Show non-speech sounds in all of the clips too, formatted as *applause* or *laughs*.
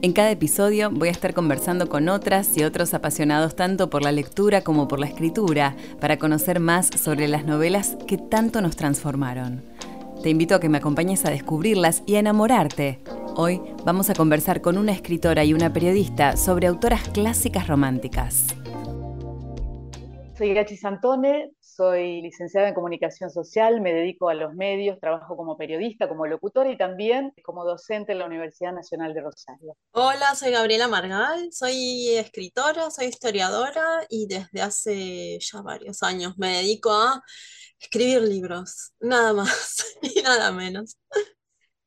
En cada episodio voy a estar conversando con otras y otros apasionados tanto por la lectura como por la escritura para conocer más sobre las novelas que tanto nos transformaron. Te invito a que me acompañes a descubrirlas y a enamorarte. Hoy vamos a conversar con una escritora y una periodista sobre autoras clásicas románticas. Soy Gachi Santone, soy licenciada en comunicación social, me dedico a los medios, trabajo como periodista, como locutora y también como docente en la Universidad Nacional de Rosario. Hola, soy Gabriela Margal, soy escritora, soy historiadora y desde hace ya varios años me dedico a escribir libros, *laughs* nada más *laughs* y nada menos.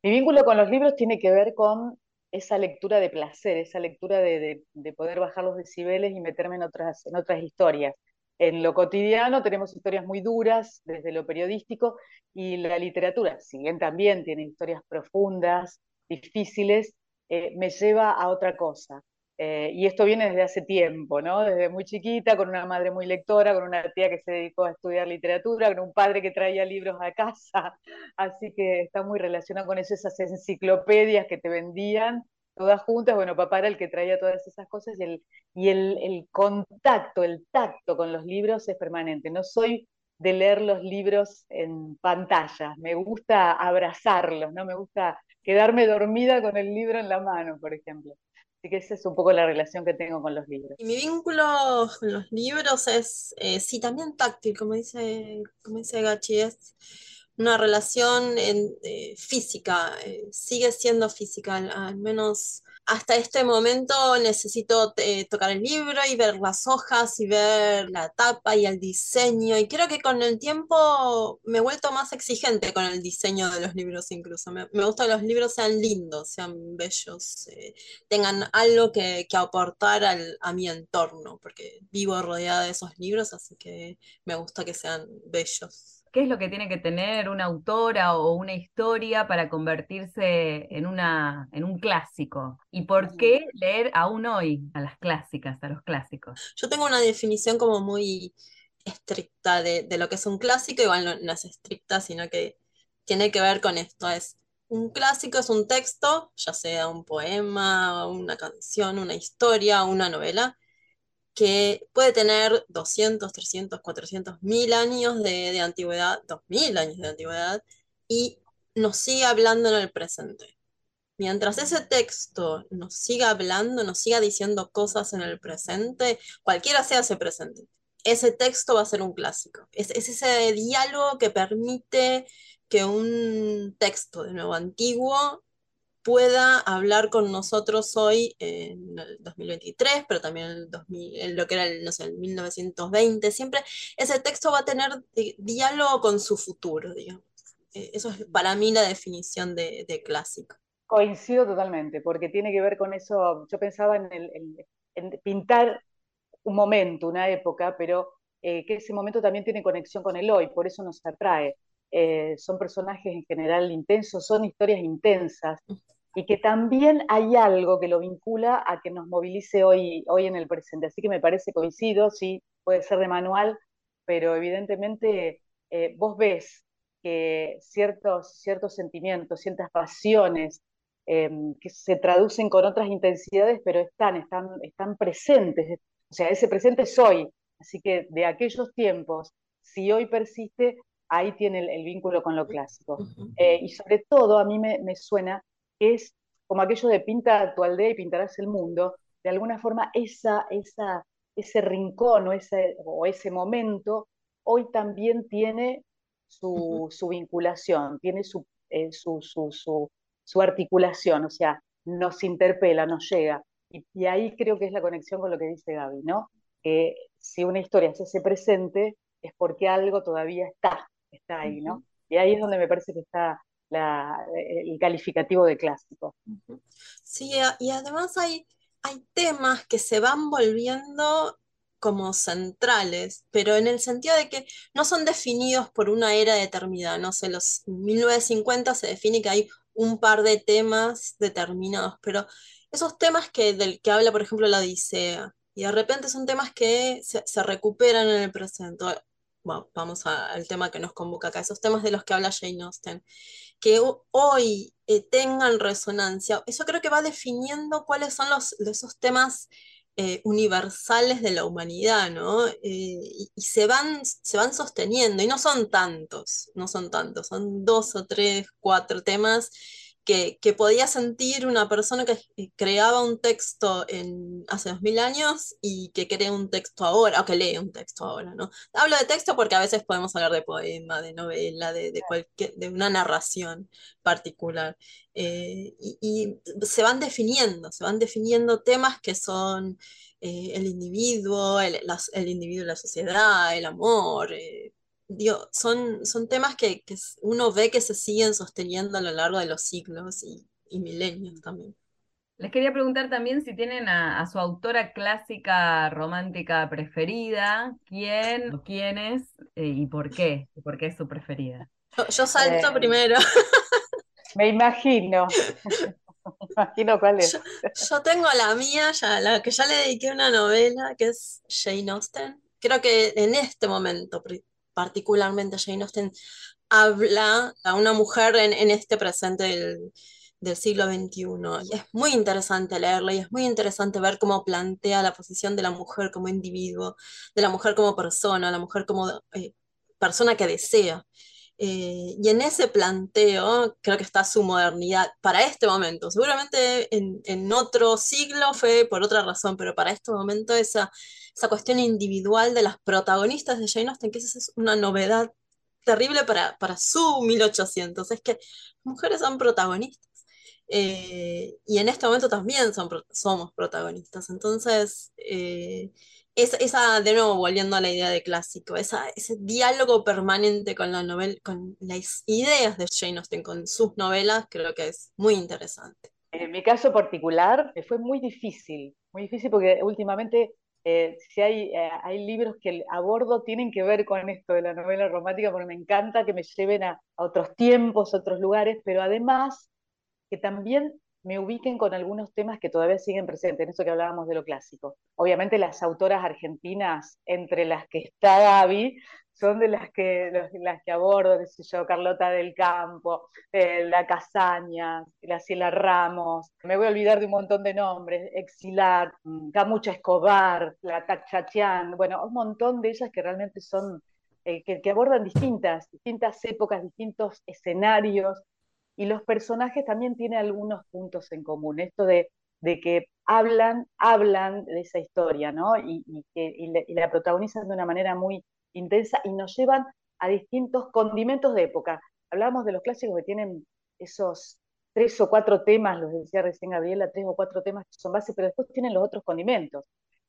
Mi vínculo con los libros tiene que ver con esa lectura de placer, esa lectura de, poder bajar los decibeles y meterme en otras, en otras historias en lo cotidiano tenemos historias muy duras desde lo periodístico y la literatura, si bien también tiene historias profundas, difíciles, eh, me lleva a otra cosa. Eh, y esto viene desde hace tiempo, ¿no? Desde muy chiquita, con una madre muy lectora, con una tía que se dedicó a estudiar literatura, con un padre que traía libros a casa, *laughs* así que está muy relacionado con eso, esas enciclopedias que te vendían todas juntas, bueno, papá era el que traía todas esas cosas y, el, y el, contacto, el tacto con los libros es permanente. No soy de leer los libros en pantalla, me gusta abrazarlos, ¿no? Me gusta quedarme dormida con el libro en la mano, por ejemplo. Así que esa es un poco la relación que tengo con los libros. Y mi vínculo con los libros es, eh, sí, también táctil, como dice, como dice Gachi, es una relación eh, física, eh, sigue siendo física, al, menos hasta este momento necesito eh, tocar el libro y ver las hojas y ver la tapa y el diseño y creo que con el tiempo me he vuelto más exigente con el diseño de los libros incluso. Me, gusta que los libros sean lindos, sean bellos, tengan algo que, que aportar a mi entorno, porque vivo rodeada de esos libros, así que me gusta que sean bellos. ¿Qué es lo que tiene que tener una autora o una historia para convertirse en, una, en un clásico? ¿Y por qué leer aún hoy a las clásicas, a los clásicos? Yo tengo una definición como muy estricta de, lo que es un clásico, igual no, no, es estricta, sino que tiene que ver con esto. Es un clásico es un texto, ya sea un poema, una canción, una historia, una novela, que puede tener 200, 300, 400, mil años de, antigüedad, 2000 años de antigüedad, y nos sigue hablando en el presente. Mientras ese texto nos siga hablando, nos siga diciendo cosas en el presente, cualquiera sea ese presente, ese texto va a ser un clásico. Es ese diálogo que permite que un texto de nuevo antiguo pueda hablar con nosotros hoy en el 2023, pero también en, el 2000, lo que era el, no sé, el 1920, siempre ese texto va a tener diálogo con su futuro, digamos. Eh, eso es para mí la definición de, clásico. Coincido totalmente, porque tiene que ver con eso, yo pensaba en, el, pintar un momento, una época, pero eh, que ese momento también tiene conexión con el hoy, por eso nos atrae. Eh, son personajes en general intensos, son historias intensas, y que también hay algo que lo vincula a que nos movilice hoy, hoy en el presente. Así que me parece coincido, sí, puede ser de manual, pero evidentemente eh, vos ves que ciertos, ciertos sentimientos, ciertas pasiones, em, que se traducen con otras intensidades, pero están, están, están presentes. O sea, ese presente es hoy. Así que de aquellos tiempos, si hoy persiste, ahí tiene el, vínculo con lo clásico. Eh, y sobre todo a mí me, suena que es como aquello de pinta tu aldea y pintarás el mundo, de alguna forma esa, esa, ese rincón o ese, o ese momento hoy también tiene su, vinculación, tiene eh, su, su, su, articulación, o sea, nos interpela, nos llega. Y, y, ahí creo que es la conexión con lo que dice Gaby, ¿no? Que si una historia se hace presente es porque algo todavía está, está ahí, ¿no? Y ahí es donde me parece que está la, el calificativo de clásico. Sí, y además hay, hay temas que se van volviendo como centrales, pero en el sentido de que no son definidos por una era determinada. No sé, los 1950 se define que hay un par de temas determinados, pero esos temas que, del que habla, por ejemplo, la Odisea, y de repente son temas que se, recuperan en el presente. Vamos al tema que nos convoca acá, esos temas de los que habla Jane Austen, que hoy eh, tengan resonancia, eso creo que va definiendo cuáles son los, esos temas eh, universales de la humanidad, ¿no? Eh, y, y, se van, se van sosteniendo, y no son tantos, no son tantos, son dos o tres, cuatro temas que, podía sentir una persona que creaba un texto en, hace dos mil años y que crea un texto ahora, o que lee un texto ahora, ¿no? Hablo de texto porque a veces podemos hablar de poema, de novela, de, de, cualquier, de una narración particular. Eh, y, se van definiendo, se van definiendo temas que son eh, el individuo, el, el individuo la sociedad, el amor, eh, son, son temas que, uno ve que se siguen sosteniendo a lo largo de los siglos y, milenios también. Les quería preguntar también si tienen a, su autora clásica romántica preferida, quién o quiénes eh, y por qué, por qué es su preferida. Yo, salto eh, primero. *laughs* Me imagino. *laughs* Me imagino cuál es. Yo, tengo la mía, ya, la que ya le dediqué una novela, que es Jane Austen. Creo que en este momento, particularmente Jane Austen, habla a una mujer en, este presente del, siglo XXI. Y es muy interesante leerla y es muy interesante ver cómo plantea la posición de la mujer como individuo, de la mujer como persona, la mujer como eh, persona que desea. Eh, y en ese planteo creo que está su modernidad para este momento. Seguramente en, en, otro siglo fue por otra razón, pero para este momento esa, esa cuestión individual de las protagonistas de Jane Austen, que esa es una novedad terrible para, para su 1800, es que mujeres son protagonistas. Eh, y en este momento también son, somos protagonistas. Entonces, eh, esa, de nuevo, volviendo a la idea de clásico, esa, ese diálogo permanente con la novela, con las ideas de Jane Austen, con sus novelas, creo que es muy interesante. En mi caso particular, fue muy difícil, muy difícil porque últimamente eh, si hay, eh, hay libros que abordo tienen que ver con esto de la novela romántica, porque me encanta que me lleven a, a otros tiempos, otros lugares, pero además que también me ubiquen con algunos temas que todavía siguen presentes, en eso que hablábamos de lo clásico. Obviamente las autoras argentinas, entre las que está Gaby, son de las que, las que abordo, yo, Carlota del Campo, eh, la Casaña, la Ciela Ramos, me voy a olvidar de un montón de nombres, Exilar, Camucha Escobar, la Tachachian, bueno, un montón de ellas que realmente son, eh, que, que abordan distintas, distintas épocas, distintos escenarios, y los personajes también tienen algunos puntos en común, esto de, que hablan, hablan de esa historia, ¿no? Y, que, la protagonizan de una manera muy intensa y nos llevan a distintos condimentos de época. Hablábamos de los clásicos que tienen esos tres o cuatro temas, los decía recién Gabriela, tres o cuatro temas que son base, pero después tienen los otros condimentos.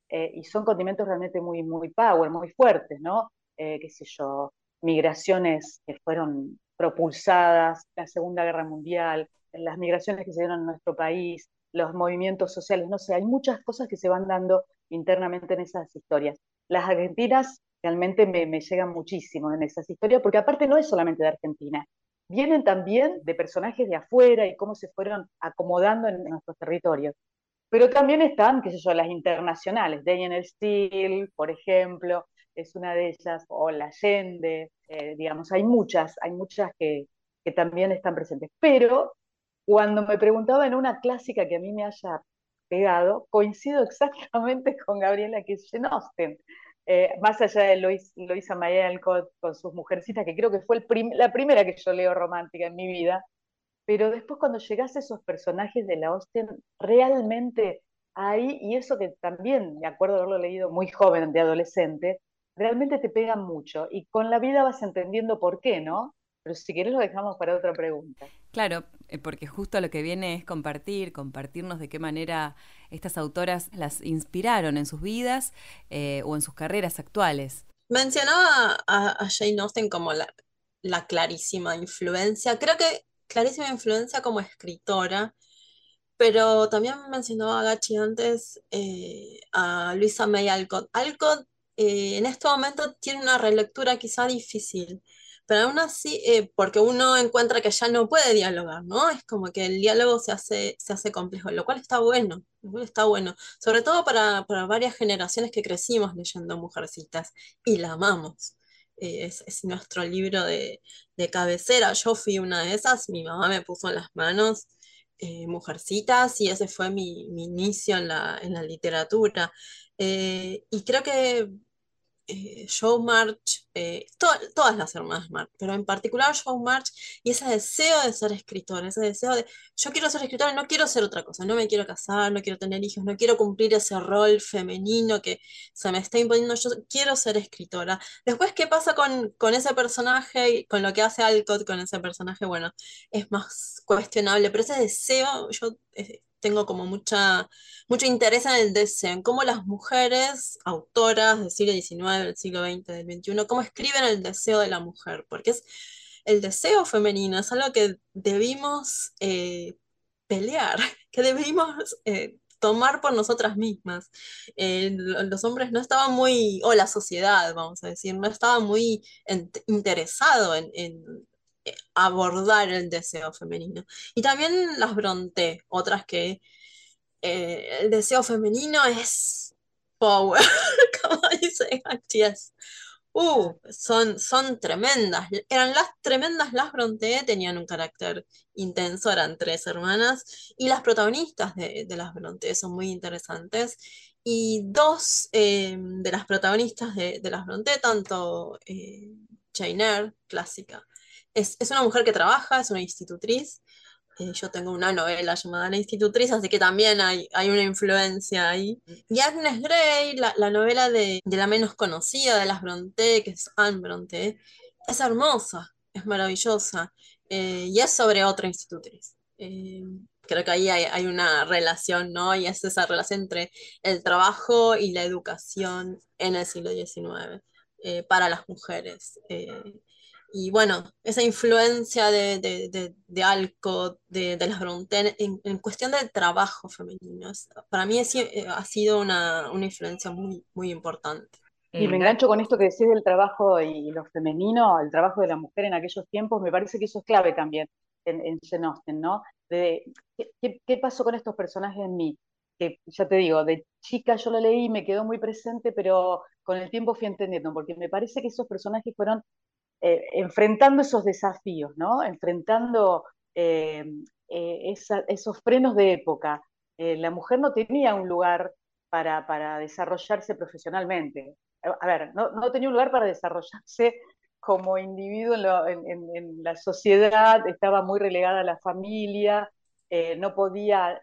Eh, y son condimentos realmente muy, muy power, muy fuertes, ¿no? Eh, qué sé yo, migraciones que fueron propulsadas, la Segunda Guerra Mundial, las migraciones que se dieron en nuestro país, los movimientos sociales, no sé, hay muchas cosas que se van dando internamente en esas historias. Las argentinas realmente me, llegan muchísimo en esas historias, porque aparte no es solamente de Argentina, vienen también de personajes de afuera y cómo se fueron acomodando en, nuestros territorios. Pero también están, qué sé yo, las internacionales, Daniel Steele, por ejemplo, es una de ellas, o la Allende, eh, digamos, hay muchas, hay muchas que, que también están presentes. Pero cuando me preguntaba en una clásica que a mí me haya pegado, coincido exactamente con Gabriela Jane Austen. Eh, más allá de Loisa Mayel con, con, sus mujercitas, que creo que fue la primera que yo leo romántica en mi vida, pero después cuando llegas a esos personajes de la Austen, realmente hay, y eso que también me acuerdo haberlo leído muy joven, de adolescente, realmente te pegan mucho y con la vida vas entendiendo por qué, ¿no? Pero si quieres lo dejamos para otra pregunta. Claro, eh, porque justo lo que viene es compartir, compartirnos de qué manera estas autoras las inspiraron en sus vidas eh, o en sus carreras actuales. Mencionaba a, Jane Austen como la, la, clarísima influencia, creo que clarísima influencia como escritora, pero también mencionó a Gachi antes eh, a Luisa May Alcott. Alcott eh, en este momento tiene una relectura quizá difícil, pero aún así, eh, porque uno encuentra que ya no puede dialogar, ¿no? Es como que el diálogo se hace, se hace complejo, lo cual está bueno, está bueno, sobre todo para, varias generaciones que crecimos leyendo Mujercitas y la amamos. Es, es, nuestro libro de, de, cabecera. Yo fui una de esas, mi mamá me puso en las manos eh, Mujercitas y ese fue mi, mi, inicio en la, en la literatura. Eh, y creo que eh, March, eh, todas las hermanas March, pero en particular Joe March y ese deseo de ser escritor, ese deseo de yo quiero ser escritora, no quiero ser otra cosa, no me quiero casar, no quiero tener hijos, no quiero cumplir ese rol femenino que se me está imponiendo, yo quiero ser escritora. Después, ¿qué pasa con, con ese personaje con lo que hace Alcott con ese personaje? Bueno, es más cuestionable, pero ese deseo, yo... Eh, tengo como mucha, mucho interés en el deseo, en cómo las mujeres, autoras del siglo XIX, del siglo XX, del XXI, cómo escriben el deseo de la mujer, porque es el deseo femenino, es algo que debimos eh, pelear, *laughs* que debimos eh, tomar por nosotras mismas. Eh, los hombres no estaban muy, o la sociedad, vamos a decir, no estaba muy interesado en, abordar el deseo femenino. Y también las Bronte, otras que eh, el deseo femenino es power, *laughs* como dice. Uh, son, son tremendas. Eran las tremendas las Bronte, tenían un carácter intenso, eran tres hermanas, y las protagonistas de, las Bronte son muy interesantes. Y dos eh, de las protagonistas de, las Bronte, tanto eh, Jane clásica, es, una mujer que trabaja, es una institutriz. Eh, yo tengo una novela llamada La institutriz, así que también hay, hay una influencia ahí. Y Agnes Grey, la, novela de, la menos conocida de las Bronte, que es Anne Bronte, es hermosa, es maravillosa. Eh, y es sobre otra institutriz. Eh, creo que ahí hay, una relación, ¿no? Y es esa relación entre el trabajo y la educación en el siglo XIX para las mujeres y bueno, esa influencia de, de, de, Alcott, de, las Bronte, en, cuestión del trabajo femenino, para mí eh, ha sido una, una, influencia muy, muy importante. Y me engancho con esto que decís del trabajo y lo femenino, el trabajo de la mujer en aquellos tiempos, me parece que eso es clave también en, en Austen, ¿no? De, ¿qué, ¿qué, pasó con estos personajes en mí? Que ya te digo, de chica yo lo leí, me quedó muy presente, pero con el tiempo fui entendiendo, porque me parece que esos personajes fueron eh, enfrentando esos desafíos, ¿no? Enfrentando eh, eh, esos frenos de época. la mujer no tenía un lugar para, desarrollarse profesionalmente. A ver, no, no, tenía un lugar para desarrollarse como individuo en, la sociedad, estaba muy relegada a la familia, no podía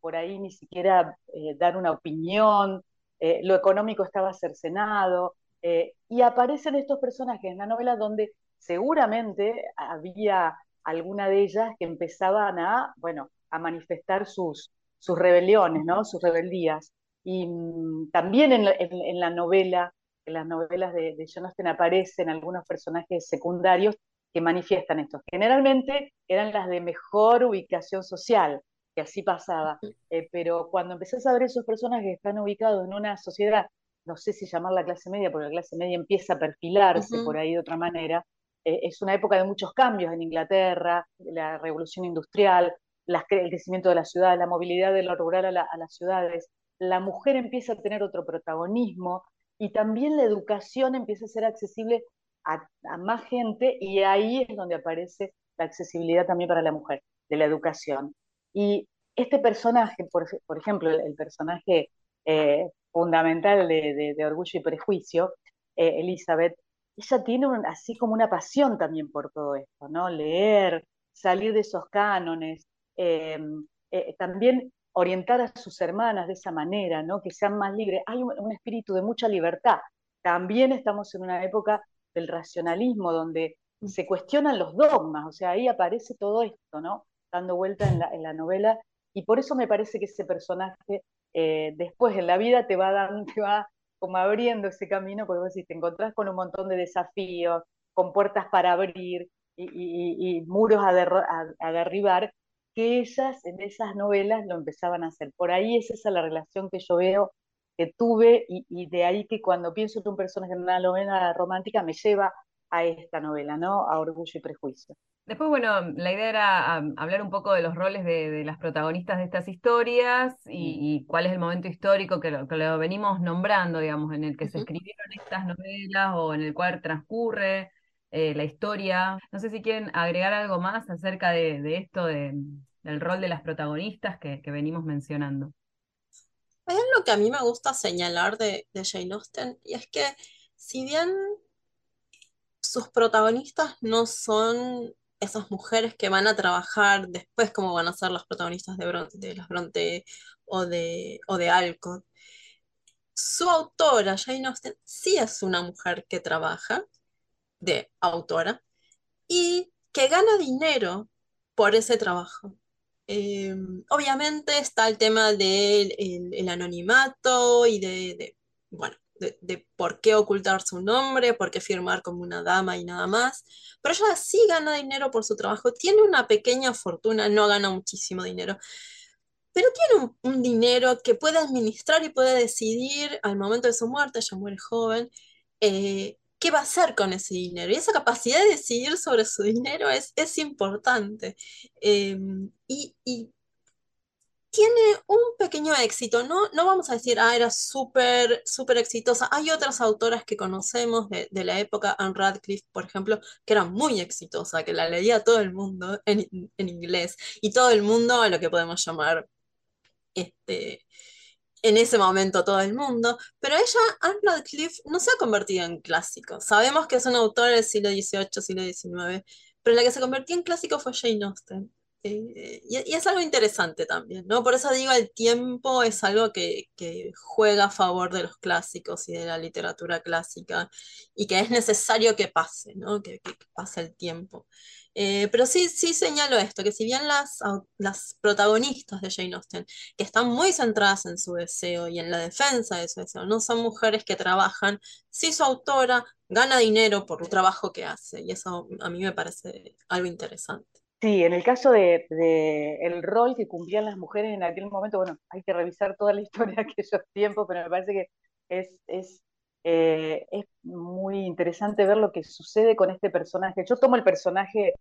por ahí ni siquiera dar una opinión, lo económico estaba cercenado. Eh, y aparecen estos personajes en la novela donde seguramente había alguna de ellas que empezaban a, bueno, a manifestar sus, sus rebeliones, ¿no? sus rebeldías. Y mm, también en la, novela, en las novelas de, de John Austen aparecen algunos personajes secundarios que manifiestan esto. Generalmente eran las de mejor ubicación social, que así pasaba. Eh, pero cuando empezás a ver esos personajes que están ubicados en una sociedad no sé si llamar la clase media, porque la clase media empieza a perfilarse por ahí de otra manera. Eh, es una época de muchos cambios en Inglaterra, la revolución industrial, el crecimiento de la ciudad, la movilidad de lo rural a, las ciudades. La mujer empieza a tener otro protagonismo y también la educación empieza a ser accesible a, más gente y ahí es donde aparece la accesibilidad también para la mujer, de la educación. Y este personaje, por, ejemplo, el, personaje eh, fundamental de, Orgullo y Prejuicio, eh, Elizabeth, ella tiene así como una pasión también por todo esto, ¿no? Leer, salir de esos cánones, eh, eh, también orientar a sus hermanas de esa manera, ¿no? Que sean más libres. Hay un, espíritu de mucha libertad. También estamos en una época del racionalismo donde se cuestionan los dogmas, o sea, ahí aparece todo esto, ¿no? Dando vuelta en la, en la novela, y por eso me parece que ese personaje eh, después en la vida te va, dando, *laughs* te va como abriendo ese camino, porque decís, te encontrás con un montón de desafíos, con puertas para abrir y, muros a, derribar, que ellas en esas novelas lo empezaban a hacer. Por ahí es esa la relación que yo veo que tuve y, de ahí que cuando pienso en un personaje en una novela romántica me lleva a esta novela, ¿no? A Orgullo y Prejuicio. Después, bueno, la idea era hablar un poco de los roles de, las protagonistas de estas historias y, cuál es el momento histórico que lo, venimos nombrando, digamos, en el que se escribieron estas novelas o en el cual transcurre eh, la historia. No sé si quieren agregar algo más acerca de, esto, del rol de las protagonistas que, venimos mencionando. Hay algo que a mí me gusta señalar de, de Jane Austen y es que si bien sus protagonistas no son esas mujeres que van a trabajar después como van a ser las protagonistas de, de las Bronte o de, o de Alcott. Su autora, Jane Austen, sí es una mujer que trabaja de autora y que gana dinero por ese trabajo. Em, obviamente está el tema del el anonimato y de, bueno, de, por qué ocultar su nombre, por qué firmar como una dama y nada más. Pero ella sí gana dinero por su trabajo, tiene una pequeña fortuna, no gana muchísimo dinero, pero tiene un, dinero que puede administrar y puede decidir al momento de su muerte, ella muere joven, eh, qué va a hacer con ese dinero. Y esa capacidad de decidir sobre su dinero es, es importante. Em, y, y tiene un pequeño éxito, ¿no? No vamos a decir, ah, era súper, súper exitosa. Hay otras autoras que conocemos de, la época, Anne Radcliffe, por ejemplo, que era muy exitosa, que la leía todo el mundo en, inglés y todo el mundo a lo que podemos llamar, este, en ese momento todo el mundo, pero ella, Anne Radcliffe, no se ha convertido en clásico. Sabemos que es una autora del siglo XVIII, siglo XIX, pero la que se convirtió en clásico fue Jane Austen. Eh, y, es algo interesante también, ¿no? Por eso digo, el tiempo es algo que, juega a favor de los clásicos y de la literatura clásica y que es necesario que pase, ¿no? Que, pase el tiempo. Eh, pero sí, sí señalo esto, que si bien las, las protagonistas de Jane Austen, que están muy centradas en su deseo y en la defensa de su deseo, no son mujeres que trabajan, sí su autora gana dinero por el trabajo que hace, y eso a mí me parece algo interesante. Sí, en el caso de, el rol que cumplían las mujeres en aquel momento, bueno, hay que revisar toda la *laughs* historia de aquellos tiempos, pero me parece que es, es, eh, es muy interesante ver lo que sucede con este personaje. Yo tomo el personaje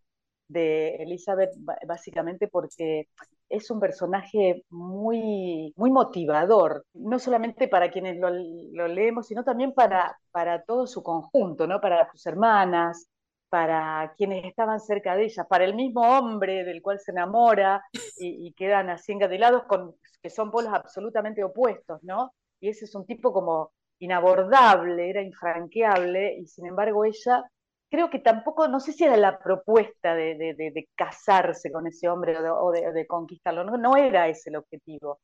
de Elizabeth básicamente porque es un personaje muy, muy motivador, no solamente para quienes lo, lo leemos, sino también para, para todo su conjunto, ¿no? para sus hermanas, para quienes estaban cerca de ella, para el mismo hombre del cual se enamora y, quedan así engadelados, con, que son polos absolutamente opuestos, ¿no? Y ese es un tipo como inabordable, era infranqueable, y sin embargo ella, creo que tampoco, no sé si era la propuesta de, casarse con ese hombre o de, conquistarlo, no, no era ese el objetivo,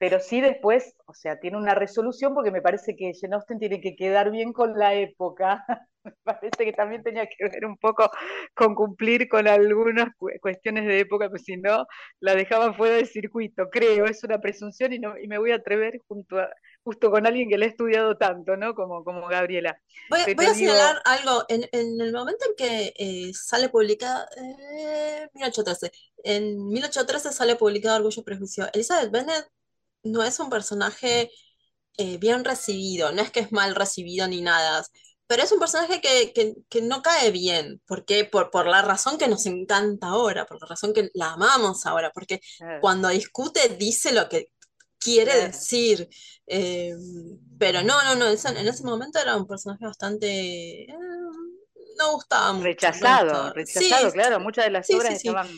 pero sí después, o sea, tiene una resolución porque me parece que Jane Austen tiene que quedar bien con la época. *laughs* me parece que también tenía que ver un poco con cumplir con algunas cuestiones de época, pues si no, la dejaban fuera del circuito, creo, es una presunción y, no, y me voy a atrever junto a, justo con alguien que le ha estudiado tanto, ¿no? Como, como Gabriela. Voy, a señalar algo, en, el momento en que eh, sale publicada, eh, 1813, en 1813 sale publicado Orgullo y Prejuicio, Elizabeth Bennet no es un personaje eh, bien recibido, no es que es mal recibido ni nada, pero es un personaje que, no cae bien, porque por, por, la razón que nos encanta ahora, por la razón que la amamos ahora, porque cuando discute dice lo que quiere decir, eh, pero no, no, no, en ese momento era un personaje bastante... Eh, no gustaba mucho. Rechazado, rechazado, claro, muchas de las obras estaban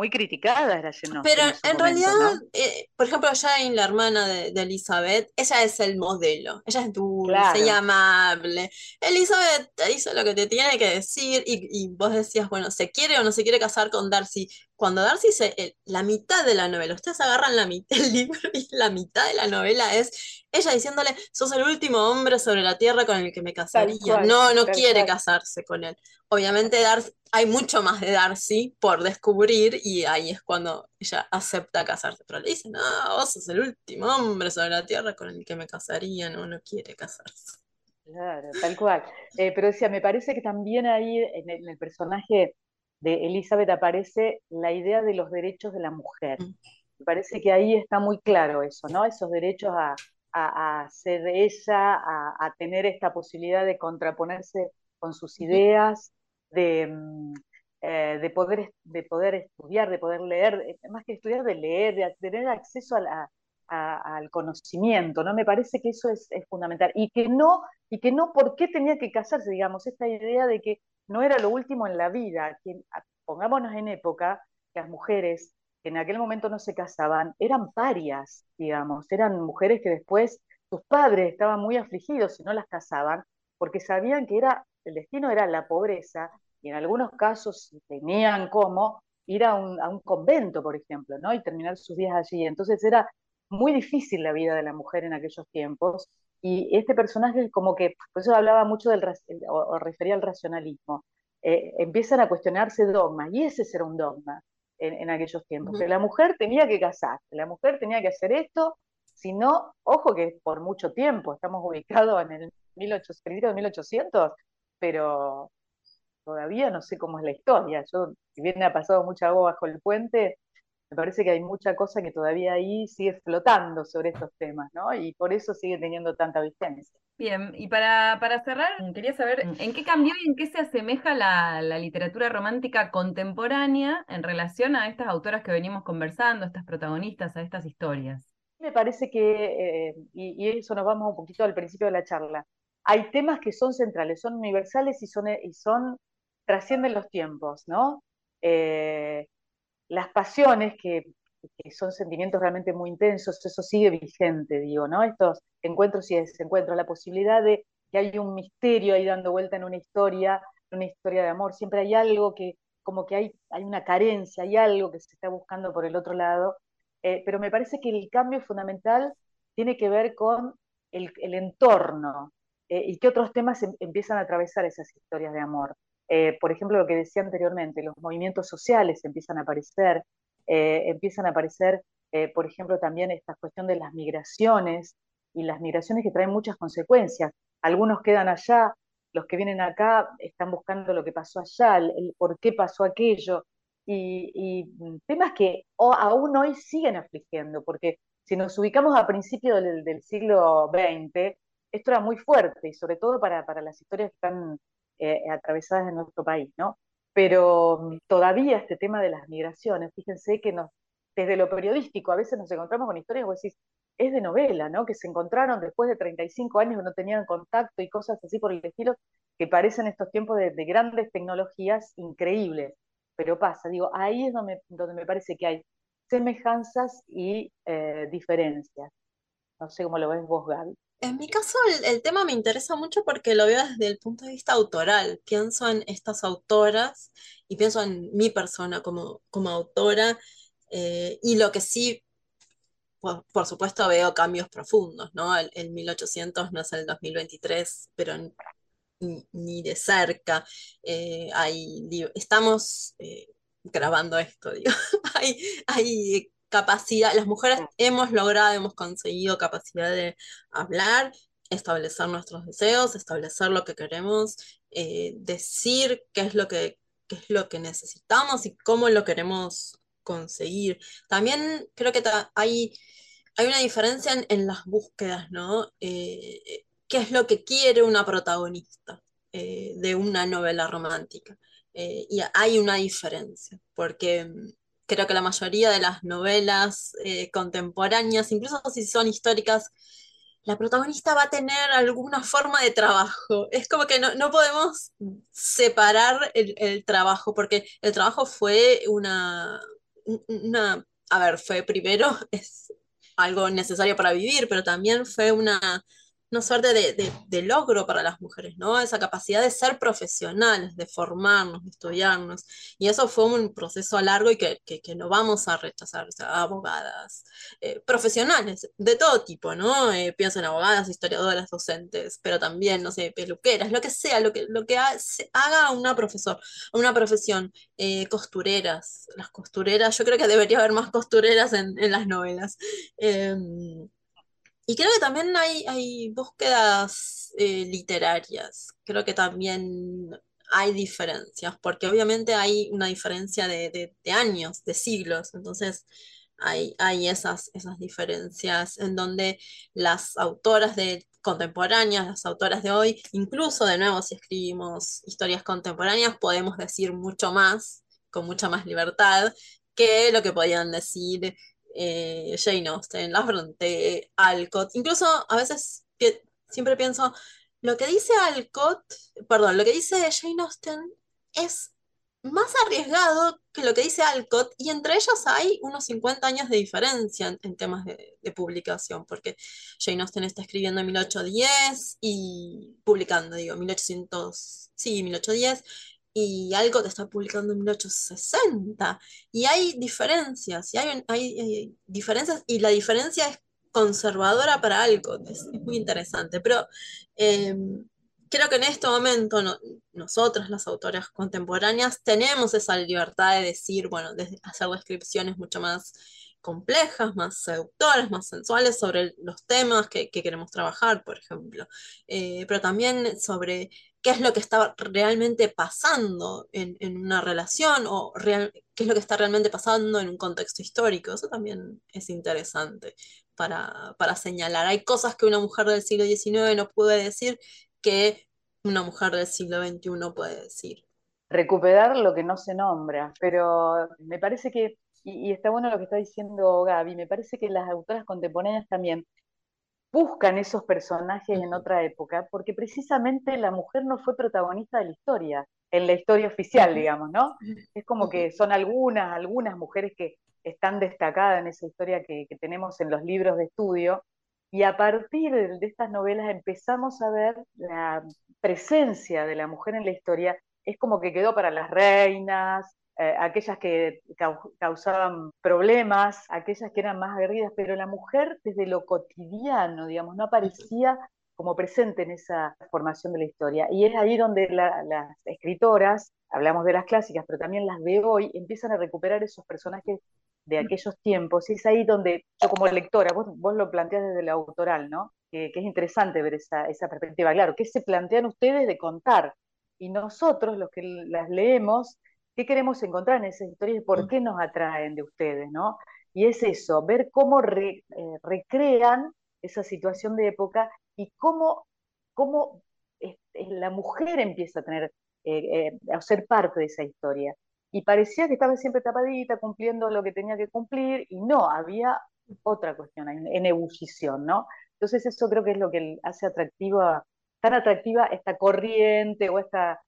muy criticada la Pero en, realidad, eh, por ejemplo, Jane, la hermana de, Elizabeth, ella es el modelo, ella es dulce y amable. Elizabeth te dice lo que te tiene que decir y, y, vos decías, bueno, ¿se quiere o no se quiere casar con Darcy? Cuando Darcy se, la mitad de la novela, ustedes agarran la del *laughs* libro y la mitad de la novela es ella diciéndole, sos el último hombre sobre la tierra con el que me casaría. no, no quiere casarse con él. Obviamente Darcy, hay mucho más de Darcy por descubrir y ahí es cuando ella acepta casarse. Pero le dice, no, vos sos el último hombre sobre la tierra con el que me casaría, no, no quiere casarse. Claro, tal cual. Eh, pero decía, me parece que también ahí en el personaje de Elizabeth aparece la idea de los derechos de la mujer. Mm. Me parece que ahí está muy claro eso, ¿no? Esos derechos a, ser ella, a, tener esta posibilidad de contraponerse con sus ideas, de, mm, eh, de, poder, de poder estudiar, de poder leer, eh, más que estudiar, de leer, de tener acceso al conocimiento, ¿no? Me parece que eso es, fundamental. Y que no, y que no, ¿por qué tenía que casarse? Digamos, esta idea de que no era lo último en la vida. Pongámonos en época, las mujeres que en aquel momento no se casaban, eran parias, digamos, eran mujeres que después sus padres estaban muy afligidos si no las casaban, porque sabían que era, el destino era la pobreza y en algunos casos tenían como ir a un, convento, por ejemplo, ¿no? y terminar sus días allí. Entonces era muy difícil la vida de la mujer en aquellos tiempos, y este personaje como que, por eso hablaba mucho del, o, refería al racionalismo, eh, empiezan a cuestionarse dogmas, y ese era un dogma en, aquellos tiempos, que la mujer tenía que casarse, la mujer tenía que hacer esto, si no, ojo que por mucho tiempo, estamos ubicados en el 1800, 1800 pero todavía no sé cómo es la historia. Yo, si bien ha pasado mucha agua bajo el puente, me parece que hay mucha cosa que todavía ahí sigue flotando sobre estos temas, ¿no? Y por eso sigue teniendo tanta vigencia. Bien, y para, para cerrar, quería saber en qué cambió y en qué se asemeja la, literatura romántica contemporánea en relación a estas autoras que venimos conversando, estas protagonistas, a estas historias. Me parece que, eh, y, y, eso nos vamos un poquito al principio de la charla, hay temas que son centrales, son universales y son, y son trascienden los tiempos, ¿no? Eh, las pasiones, que, son sentimientos realmente muy intensos, eso sigue vigente, digo, ¿no? Estos encuentros y desencuentros, la posibilidad de que hay un misterio ahí dando vuelta en una historia, una historia de amor, siempre hay algo que, como que hay, hay una carencia, hay algo que se está buscando por el otro lado, eh, pero me parece que el cambio fundamental tiene que ver con el, entorno eh, y que otros temas em, empiezan a atravesar esas historias de amor. Eh, por ejemplo, lo que decía anteriormente, los movimientos sociales empiezan a aparecer, eh, empiezan a aparecer, eh, por ejemplo, también esta cuestión de las migraciones y las migraciones que traen muchas consecuencias. Algunos quedan allá, los que vienen acá están buscando lo que pasó allá, el, por qué pasó aquello, y, temas que aún hoy siguen afligiendo, porque si nos ubicamos a principios del, siglo XX, esto era muy fuerte, y sobre todo para, para las historias que están eh, atravesadas en nuestro país, ¿no? Pero todavía este tema de las migraciones, fíjense que nos, desde lo periodístico a veces nos encontramos con historias, vos decís, es de novela, ¿no? Que se encontraron después de 35 años que no tenían contacto y cosas así por el estilo, que parecen estos tiempos de, grandes tecnologías increíbles. Pero pasa, digo, ahí es donde, donde me parece que hay semejanzas y eh, diferencias. No sé cómo lo ves vos, Gaby. En mi caso, el, tema me interesa mucho porque lo veo desde el punto de vista autoral. Pienso en estas autoras y pienso en mi persona como, como autora eh, y lo que sí, por, supuesto, veo cambios profundos, ¿no? El, 1800 no es el 2023, pero ni, de cerca. Eh, estamos eh, grabando esto, *laughs* digo. hay, hay capacidad, las mujeres hemos logrado, hemos conseguido capacidad de hablar, establecer nuestros deseos, establecer lo que queremos, eh, decir qué es lo que es lo que necesitamos y cómo lo queremos conseguir. También creo que hay, hay una diferencia en, las búsquedas, ¿no? Eh, ¿Qué es lo que quiere una protagonista eh, de una novela romántica? y hay una diferencia, porque creo que la mayoría de las novelas eh, contemporáneas, incluso si son históricas, la protagonista va a tener alguna forma de trabajo. Es como que no, podemos separar el, trabajo, porque el trabajo fue una, una, a ver, fue primero, *laughs* es algo necesario para vivir, pero también fue una, una suerte de, logro para las mujeres, ¿no? Esa capacidad de ser profesionales, de formarnos, de estudiarnos. Y eso fue un proceso largo y que, no vamos a rechazar, o sea, abogadas, eh, profesionales de todo tipo, ¿no? Eh, pienso en abogadas, historiadoras, docentes, pero también, no sé, peluqueras, lo que sea, lo que, lo que haga una profesor, una profesión, eh, costureras, las costureras, yo creo que debería haber más costureras en, en las novelas. Y creo que también hay, búsquedas eh, literarias. Creo que también hay diferencias, porque obviamente hay una diferencia de, años, de siglos, entonces hay, hay esas, esas diferencias en donde las autoras de contemporáneas, las autoras de hoy, incluso de nuevo si escribimos historias contemporáneas, podemos decir mucho más, con mucha más libertad, que lo que podían decir eh, Jane Austen, La Bronte, Alcott. Incluso a veces siempre pienso, lo que dice Alcott, perdón, lo que dice Jane Austen es más arriesgado que lo que dice Alcott, y entre ellos hay unos 50 años de diferencia en, temas de, publicación, porque Jane Austen está escribiendo en 1810 y publicando, digo, 1800, sí, 1810, y Alcott está publicando en 1860, y hay diferencias, y hay, hay, diferencias, y la diferencia es conservadora para Alcott, es, muy interesante, pero... Em, creo que en este momento nosotras, las autoras contemporáneas, tenemos esa libertad de decir, bueno, de hacer descripciones mucho más complejas, más seductoras, más sensuales sobre los temas que, queremos trabajar, por ejemplo, eh, pero también sobre qué es lo que está realmente pasando en, una relación o qué es lo que está realmente pasando en un contexto histórico. Eso también es interesante para, para señalar. Hay cosas que una mujer del siglo XIX no puede decir que una mujer del siglo XXI puede decir. Recuperar lo que no se nombra, pero me parece que, y, está bueno lo que está diciendo Gaby, me parece que las autoras contemporáneas también buscan esos personajes en otra época, porque precisamente la mujer no fue protagonista de la historia, en la historia oficial, digamos, ¿no? Es como que son algunas, algunas mujeres que están destacadas en esa historia que tenemos en los libros de estudio, y a partir de estas novelas empezamos a ver la presencia de la mujer en la historia, es como que quedó para las reinas, eh, aquellas que causaban problemas, aquellas que eran más aguerridas, pero la mujer desde lo cotidiano, digamos, no aparecía como presente en esa formación de la historia. Y es ahí donde las escritoras, hablamos de las clásicas, pero también las de hoy, empiezan a recuperar esos personajes de aquellos tiempos, y es ahí donde yo como lectora, vos, vos lo planteas desde lo autoral, ¿no? Que, es interesante ver esa, esa, perspectiva. Claro, ¿qué se plantean ustedes de contar? Y nosotros, los que las leemos, ¿qué queremos encontrar en esas historias y por qué nos atraen de ustedes, ¿no? Y es eso, ver cómo eh, recrean esa situación de época y cómo, cómo la mujer empieza a tener, eh, eh, a ser parte de esa historia y parecía que estaba siempre tapadita, cumpliendo lo que tenía que cumplir, y no, había otra cuestión en, ebullición, ¿no? Entonces eso creo que es lo que hace atractiva, tan atractiva esta corriente o esta,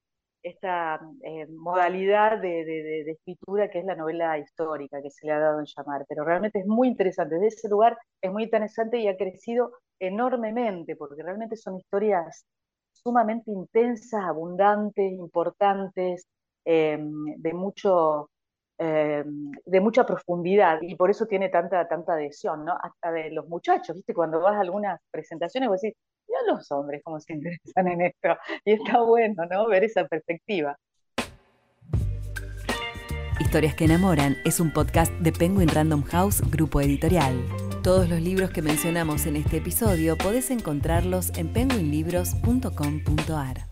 esta eh, modalidad de, escritura que es la novela histórica, que se le ha dado en llamar, pero realmente es muy interesante, desde ese lugar es muy interesante y ha crecido enormemente, porque realmente son historias sumamente intensas, abundantes, importantes, Em, de, mucho, em, de mucha profundidad y por eso tiene tanta, tanta adhesión, ¿no? Hasta de los muchachos, ¿viste? Cuando vas a algunas presentaciones, vos decís, ya los hombres cómo se *laughs* interesan en esto. Y está bueno, ¿no? Ver esa perspectiva. Historias que enamoran es un podcast de Penguin Random House, grupo editorial. Todos los libros que mencionamos en este episodio podés encontrarlos en penguinlibros.com.ar.